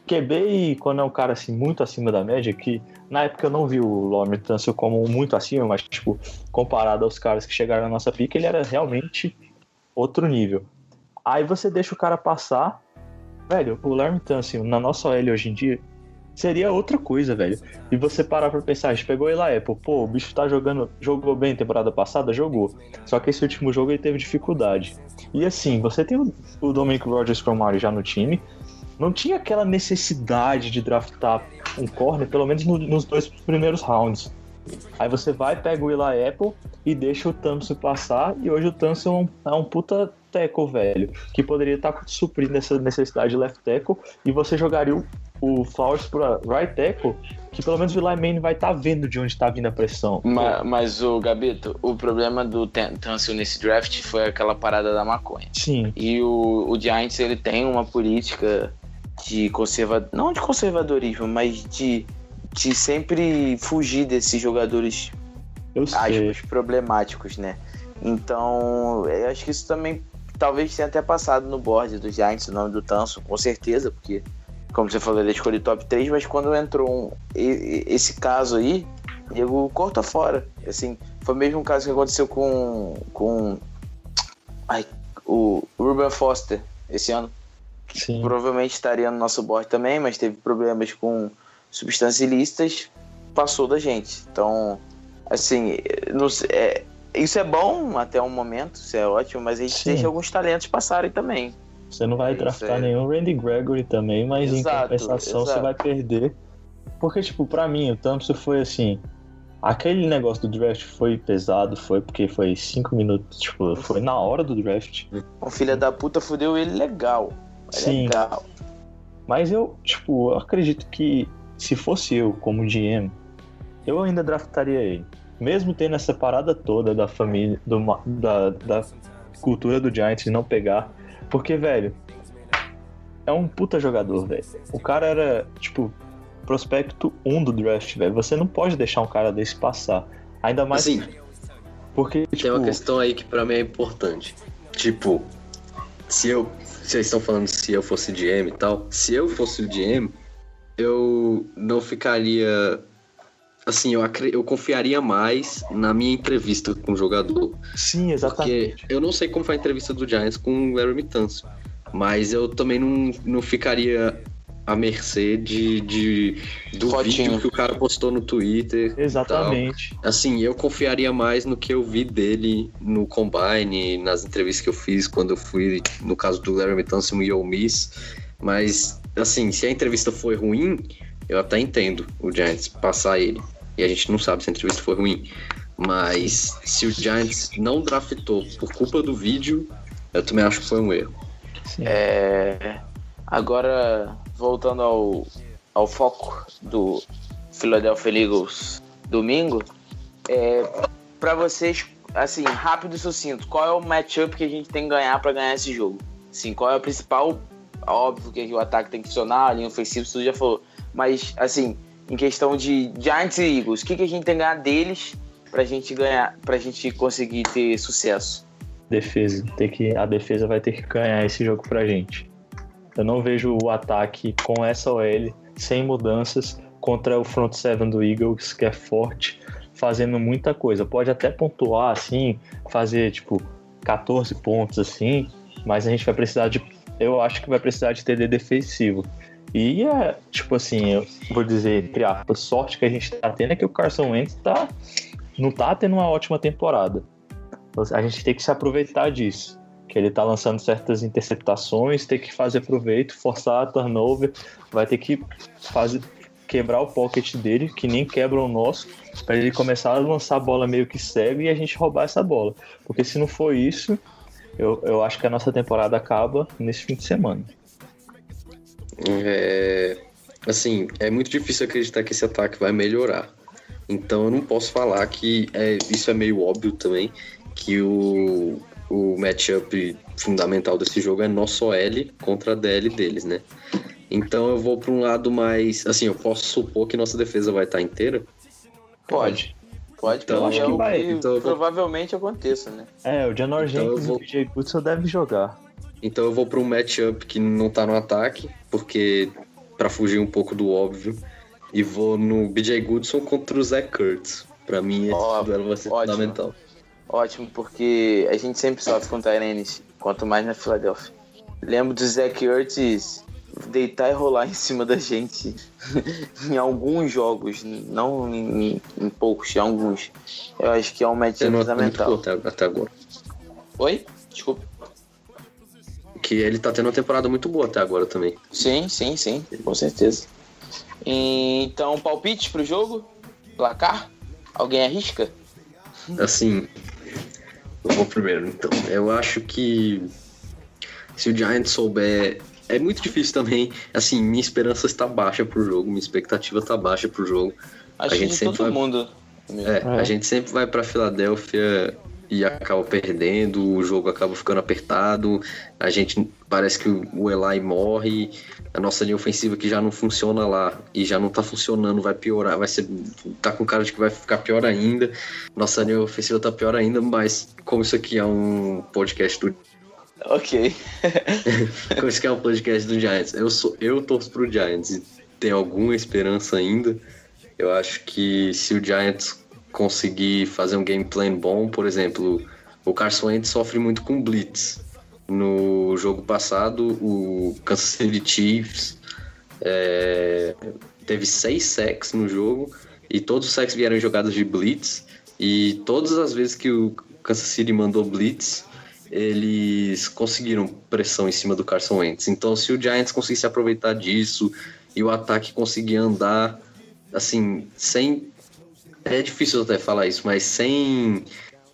[SPEAKER 5] QB quando é um cara assim muito acima da média, que na época eu não vi o Lorme Tunsil como muito acima, mas tipo, comparado aos caras que chegaram na nossa pick, ele era realmente outro nível. Aí você deixa o cara passar, velho, o Lorme Tunsil na nossa OL hoje em dia seria outra coisa, velho. E você parar pra pensar, a gente pegou ele lá, Apple, pô, o bicho tá jogando, jogou bem temporada passada, jogou. Só que esse último jogo ele teve dificuldade. E assim, você tem o, o Dominic Rogers Cromartie já no time, não tinha aquela necessidade de draftar um corner, pelo menos no- nos dois primeiros rounds. Aí você vai, pega o Eli Apple e deixa o Thompson passar, e hoje o Thompson é um, é um puta tackle, velho, que poderia estar suprindo essa necessidade de left tackle, e você jogaria o, o Flowers pra right tackle, que pelo menos o Eli Manning vai estar vendo de onde tá vindo a pressão.
[SPEAKER 3] Ma- Mas, o Gabito, o problema do Tunsil nesse draft foi aquela parada da maconha.
[SPEAKER 5] Sim,
[SPEAKER 3] E o, o Giants ele tem uma política de conserva não de conservadorismo, mas de, de sempre fugir desses jogadores aspas, problemáticos, né? Então, eu acho que isso também talvez tenha até passado no board do Giants, o nome do Tanso, com certeza, porque, como você falou, ele escolheu top 3, mas quando entrou um, esse caso aí, Diego corta fora. Assim, foi o mesmo caso que aconteceu com, com ai, o Ruben Foster esse ano.
[SPEAKER 5] Sim.
[SPEAKER 3] Provavelmente estaria no nosso board também, mas teve problemas com substâncias ilícitas, passou da gente. Então, assim, não é, isso é bom até um momento, isso é ótimo, mas a gente
[SPEAKER 5] Sim.
[SPEAKER 3] deixa alguns talentos passarem também.
[SPEAKER 5] Você não vai draftar
[SPEAKER 3] é.
[SPEAKER 5] nenhum Randy Gregory também, mas em
[SPEAKER 3] Exato,
[SPEAKER 5] compensação você
[SPEAKER 3] exato.
[SPEAKER 5] vai perder. Porque, tipo, pra mim, o Thompson foi assim. Aquele negócio do draft foi pesado, foi porque foi cinco minutos, tipo, foi na hora do draft.
[SPEAKER 3] O filho da puta fudeu ele legal.
[SPEAKER 5] Sim.
[SPEAKER 3] Legal.
[SPEAKER 5] Mas eu, tipo, eu acredito que se fosse eu como GM, eu ainda draftaria ele. Mesmo tendo essa parada toda da família, do da, da cultura do Giants de não pegar. Porque, velho, é um puta jogador, velho. O cara era, tipo, prospecto 1 do draft, velho. Você não pode deixar um cara desse passar. Ainda mais
[SPEAKER 4] Assim,
[SPEAKER 5] porque,
[SPEAKER 4] tem
[SPEAKER 5] tipo,
[SPEAKER 4] uma questão aí que pra mim é importante. Tipo, se eu, vocês estão falando se eu fosse GM e tal. Se eu fosse o GM, eu não ficaria. Assim, eu, eu confiaria mais na minha entrevista com o jogador.
[SPEAKER 5] Sim,
[SPEAKER 4] Porque
[SPEAKER 5] exatamente.
[SPEAKER 4] eu não sei como foi a entrevista do Giants com o Larry Tanso, mas eu também não, não ficaria à mercê de, de do
[SPEAKER 3] Fotinho.
[SPEAKER 4] vídeo que o cara postou no Twitter.
[SPEAKER 5] Exatamente.
[SPEAKER 4] tal. Assim, eu confiaria mais no que eu vi dele no Combine, nas entrevistas que eu fiz quando eu fui, no caso do Larry Tanso e Ole Miss. Mas, assim, se a entrevista foi ruim, eu até entendo o Giants passar ele. E a gente não sabe se a entrevista foi ruim. Mas se o Giants não draftou por culpa do vídeo, eu também acho que foi um erro.
[SPEAKER 3] É, agora, voltando ao, ao foco do Philadelphia Eagles domingo, é, para vocês, assim, rápido e sucinto, qual é o matchup que a gente tem que ganhar para ganhar esse jogo? Assim, qual é o principal? Óbvio que o ataque tem que funcionar, a linha ofensiva, isso já falou. Mas, assim, em questão de Giants e Eagles, o que, que a gente tem que ganhar deles pra gente ganhar, pra gente conseguir ter sucesso?
[SPEAKER 5] defesa. Ter que, a defesa vai ter que ganhar esse jogo pra gente. Eu não vejo o ataque com essa OL, sem mudanças, contra o front seven do Eagles, que é forte, fazendo muita coisa. Pode até pontuar, assim, fazer, tipo, 14 pontos, assim, mas a gente vai precisar de... Eu acho que vai precisar de TD defensivo. E é, tipo assim, eu vou dizer, entre aspas, sorte que a gente tá tendo é que o Carson Wentz tá, não tá tendo uma ótima temporada. A gente tem que se aproveitar disso. Que ele tá lançando certas interceptações, tem que fazer proveito, forçar a turnover, vai ter que fazer quebrar o pocket dele, que nem quebra o nosso, para ele começar a lançar a bola meio que cego e a gente roubar essa bola. Porque se não for isso, eu, eu acho que a nossa temporada acaba nesse fim de semana.
[SPEAKER 4] É, assim, é muito difícil acreditar que esse ataque vai melhorar. Então eu não posso falar que é, isso é meio óbvio também, que o, o matchup fundamental desse jogo é nosso L contra a DL deles, né? Então eu vou para um lado mais. Assim, eu posso supor que nossa defesa vai estar inteira.
[SPEAKER 3] Pode. Pode,
[SPEAKER 4] Então,
[SPEAKER 5] acho que vai.
[SPEAKER 4] Então vou-
[SPEAKER 3] provavelmente aconteça, né?
[SPEAKER 5] É, o Janor
[SPEAKER 4] Então
[SPEAKER 5] Jenkins
[SPEAKER 4] vou-
[SPEAKER 5] e o DJ Goodson devem jogar.
[SPEAKER 4] Então eu vou para um matchup que não tá no ataque, porque para fugir um pouco do óbvio, e vou no BJ Goodson contra o Zach Kurtz. Para mim esse
[SPEAKER 3] Ó,
[SPEAKER 4] duelo vai ser
[SPEAKER 3] ótimo.
[SPEAKER 4] fundamental.
[SPEAKER 3] Ótimo, porque a gente sempre sofre com Tyrenes, quanto mais na Filadélfia. Lembro do Zach Ertz deitar e rolar <laughs> em cima da gente em alguns jogos, não em, em poucos, em alguns. Eu acho que é um match
[SPEAKER 4] muito
[SPEAKER 3] fundamental.
[SPEAKER 4] até agora.
[SPEAKER 3] Oi? Desculpa.
[SPEAKER 4] Que ele tá tendo uma temporada muito boa até agora também.
[SPEAKER 3] Sim, sim, sim, com certeza. Então, palpite pro jogo? Placar? Alguém arrisca?
[SPEAKER 4] Assim, eu vou primeiro então. Eu acho que se o Giants souber. É muito difícil também. Assim, minha esperança está baixa pro jogo, minha expectativa está baixa pro jogo.
[SPEAKER 3] Acho
[SPEAKER 4] A gente sempre
[SPEAKER 3] todo
[SPEAKER 4] vai-
[SPEAKER 3] mundo.
[SPEAKER 4] É,
[SPEAKER 5] É.
[SPEAKER 4] a gente sempre vai pra Filadélfia e acaba perdendo, o jogo acaba ficando apertado, a gente parece que o Eli morre, a nossa linha ofensiva que já não funciona lá e já não tá funcionando, vai piorar, vai ser tá com cara de que vai ficar pior ainda. Nossa linha ofensiva tá pior ainda, mas como isso aqui é um podcast do
[SPEAKER 3] Ok. <laughs>
[SPEAKER 4] como isso aqui é um podcast do Giants, eu sou eu torço pro Giants e tem alguma esperança ainda. Eu acho que se o Giants conseguir fazer um game plan bom, por exemplo, o Carson Wentz sofre muito com blitz. No jogo passado, o Kansas City Chiefs é, teve seis sacks no jogo e todos os sacks vieram em jogadas de blitz e todas as vezes que o Kansas City mandou blitz, eles conseguiram pressão em cima do Carson Wentz. Então, se o Giants conseguir se aproveitar disso e o ataque conseguir andar assim, sem é difícil até falar isso, mas sem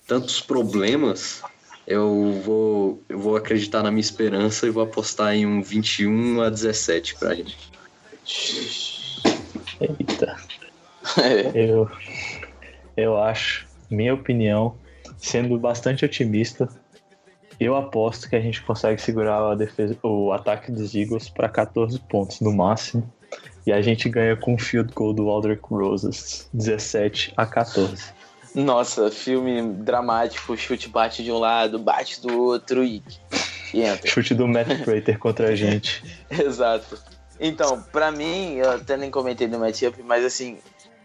[SPEAKER 4] tantos problemas, eu vou, eu vou acreditar na minha esperança e vou apostar em um 21 a 17 pra gente.
[SPEAKER 5] Eita.
[SPEAKER 3] É.
[SPEAKER 5] Eu, eu acho, minha opinião, sendo bastante otimista, eu aposto que a gente consegue segurar a defesa, o ataque dos Eagles para 14 pontos no máximo. E a gente ganha com o field goal do Aldrich Roses, 17 a 14.
[SPEAKER 3] Nossa, filme dramático, chute bate de um lado, bate do outro e e entra.
[SPEAKER 5] Chute do Matt <laughs> Prater contra a gente.
[SPEAKER 3] Exato. Então, pra mim, eu até nem comentei no matchup, mas assim,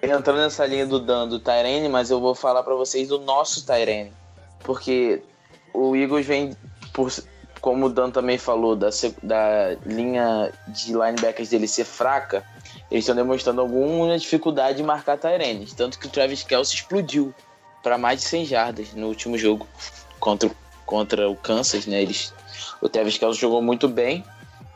[SPEAKER 3] entrando nessa linha do Dan do Tyrene, mas eu vou falar pra vocês do nosso Tyrene. Porque o Eagles vem, por, como o Dan também falou, da, da linha de linebackers dele ser fraca, eles estão demonstrando alguma dificuldade em marcar Tyrene. Tanto que o Travis Kelce explodiu para mais de 100 jardas no último jogo contra, o- contra o Kansas, né? Eles, o Travis Kelce jogou muito bem.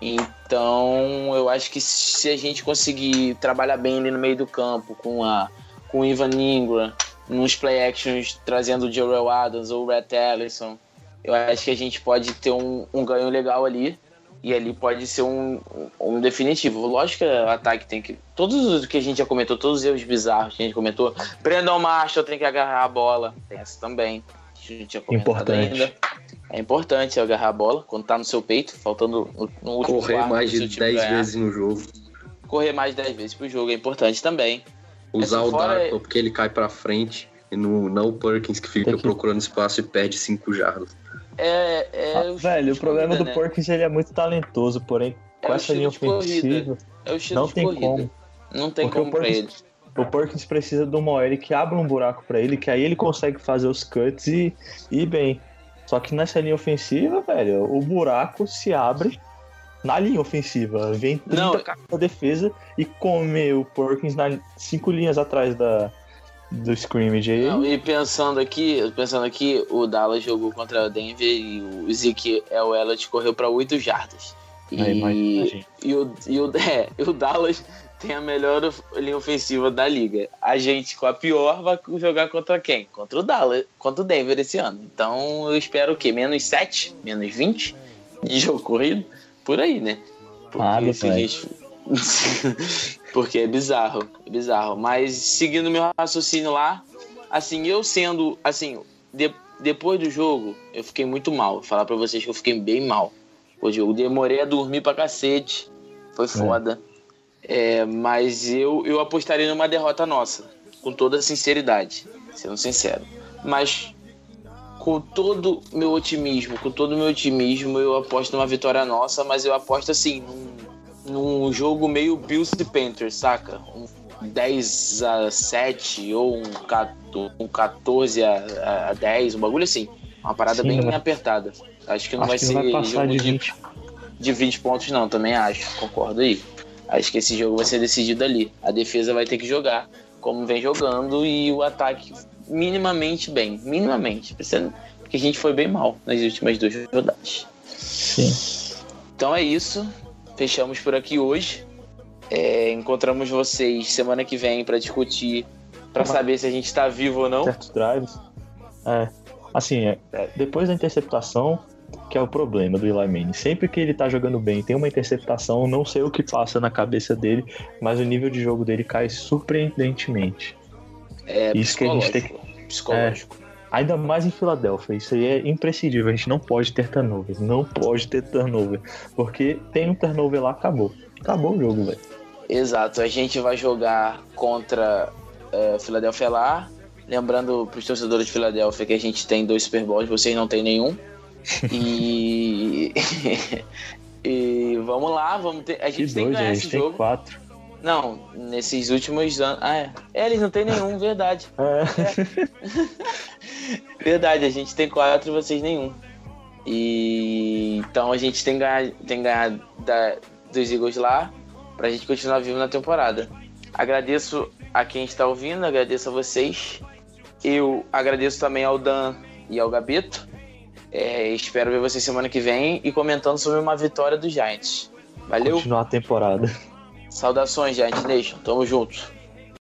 [SPEAKER 3] Então, eu acho que se a gente conseguir trabalhar bem ali no meio do campo com a com o Ivan Ingram, nos play actions trazendo o Jarrell Adams ou o Rhett Ellison, eu acho que a gente pode ter um, um ganho legal ali. E ali pode ser um, um definitivo. Lógico que o ataque tem que. Todos os que a gente já comentou, todos os erros bizarros que a gente comentou. Brandon Marshall tem que agarrar a bola. Tem essa também. A gente
[SPEAKER 5] Importante.
[SPEAKER 3] ainda. É importante agarrar a bola quando tá no seu peito, faltando no, no último
[SPEAKER 4] Correr
[SPEAKER 3] quarto
[SPEAKER 4] mais de
[SPEAKER 3] seu time
[SPEAKER 4] 10
[SPEAKER 3] ganhar.
[SPEAKER 4] vezes no jogo.
[SPEAKER 3] Correr mais de 10 vezes pro jogo é importante também.
[SPEAKER 4] Usar
[SPEAKER 3] Assim,
[SPEAKER 4] o
[SPEAKER 3] fora-
[SPEAKER 4] Darko porque ele cai pra frente. E no, não o Perkins que fica
[SPEAKER 5] que-
[SPEAKER 4] procurando espaço e perde 5 jardas.
[SPEAKER 3] É, é
[SPEAKER 5] Ah,
[SPEAKER 3] o
[SPEAKER 5] velho, o problema
[SPEAKER 3] corrida,
[SPEAKER 5] do
[SPEAKER 3] né?
[SPEAKER 5] Perkins ele é muito talentoso, porém,
[SPEAKER 3] É
[SPEAKER 5] com
[SPEAKER 3] o
[SPEAKER 5] essa linha ofensiva,
[SPEAKER 3] É
[SPEAKER 5] não tem
[SPEAKER 3] corrida.
[SPEAKER 5] como.
[SPEAKER 3] Não tem
[SPEAKER 5] Porque o
[SPEAKER 3] como pra ele.
[SPEAKER 5] O Perkins precisa de uma OL que abra um buraco pra ele, que aí ele consegue fazer os cuts e e ir bem. Só que nessa linha ofensiva, velho, o buraco se abre na linha ofensiva. Vem 30
[SPEAKER 3] Não.
[SPEAKER 5] da defesa e come o Perkins na cinco linhas atrás da, do scrimmage aí.
[SPEAKER 3] Não, e pensando aqui, pensando aqui, o Dallas jogou contra o Denver e o Zeke Elliott correu para 8 jardas. E,
[SPEAKER 5] Aí,
[SPEAKER 3] e, o, e, o, <laughs> é, e o Dallas tem a melhor linha ofensiva da liga. A gente, com a pior, vai jogar contra quem? Contra o Dallas, contra o Denver esse ano. Então eu espero o quê? Menos 7? Menos 20 de jogo corrido? Por aí, né? Porque
[SPEAKER 5] Nada,
[SPEAKER 3] se a
[SPEAKER 5] pai.
[SPEAKER 3] gente- Porque é bizarro, é bizarro. Mas seguindo meu raciocínio lá, assim, eu sendo, assim, de- depois do jogo, eu fiquei muito mal. Vou falar pra vocês que eu fiquei bem mal. O jogo demorei a dormir pra cacete. Foi foda. É, mas eu, eu apostaria numa derrota nossa, com toda sinceridade, sendo sincero. Mas com todo meu otimismo, com todo meu otimismo, eu aposto numa vitória nossa, mas eu aposto assim, num, num jogo meio Bills e Panthers, saca? Um 10 a 7 ou um 14, um 14 a, a 10, um bagulho assim. Uma parada
[SPEAKER 5] Sim,
[SPEAKER 3] bem
[SPEAKER 5] vai-
[SPEAKER 3] apertada. Acho que não
[SPEAKER 5] Acho
[SPEAKER 3] vai
[SPEAKER 5] que
[SPEAKER 3] ser
[SPEAKER 5] vai
[SPEAKER 3] jogo
[SPEAKER 5] de
[SPEAKER 3] de
[SPEAKER 5] 20.
[SPEAKER 3] de 20 pontos, não, também acho, concordo aí. Acho que esse jogo vai ser decidido ali. A defesa vai ter que jogar como vem jogando e o ataque minimamente bem. Minimamente. Porque a gente foi bem mal nas últimas duas rodadas.
[SPEAKER 5] Sim.
[SPEAKER 3] Então é isso. Fechamos por aqui hoje. É, encontramos vocês semana que vem para discutir, para saber se a gente tá vivo ou não.
[SPEAKER 5] certos drives. É, assim, é, é, depois da interceptação, que é o problema do Eli Manning. Sempre que ele tá jogando bem, tem uma interceptação, não sei o que passa na cabeça dele, mas o nível de jogo dele cai surpreendentemente.
[SPEAKER 3] É
[SPEAKER 5] Isso que a gente tem
[SPEAKER 3] psicológico. Psicológico.
[SPEAKER 5] Ainda mais em Filadélfia, isso aí é imprescindível. A gente não pode ter turnover, não pode ter turnover, porque tem um turnover lá, acabou. Acabou o jogo, velho.
[SPEAKER 3] Exato, a gente vai jogar contra é, Filadélfia lá. Lembrando para os torcedores de Filadélfia que a gente tem dois Super Bowls, vocês não tem nenhum. E. <laughs> <laughs> e vamos lá, vamos ter. A
[SPEAKER 5] Que
[SPEAKER 3] gente tem que
[SPEAKER 5] dois,
[SPEAKER 3] ganhar
[SPEAKER 5] a
[SPEAKER 3] esse
[SPEAKER 5] gente tem
[SPEAKER 3] jogo.
[SPEAKER 5] quatro.
[SPEAKER 3] Não, nesses últimos anos. Ah, é. É, eles não tem nenhum, verdade.
[SPEAKER 5] É. <laughs>
[SPEAKER 3] Verdade, a gente tem quatro e vocês nenhum. E então a gente tem que ganhar, tem ganhar da, dos Eagles lá pra gente continuar vivo na temporada. Agradeço a quem está ouvindo, agradeço a vocês. Eu agradeço também ao Dan e ao Gabito. É, espero ver vocês semana que vem e comentando sobre uma vitória dos Giants. Valeu?
[SPEAKER 5] Continuar a temporada.
[SPEAKER 3] Saudações, Giant Nation. Tamo junto.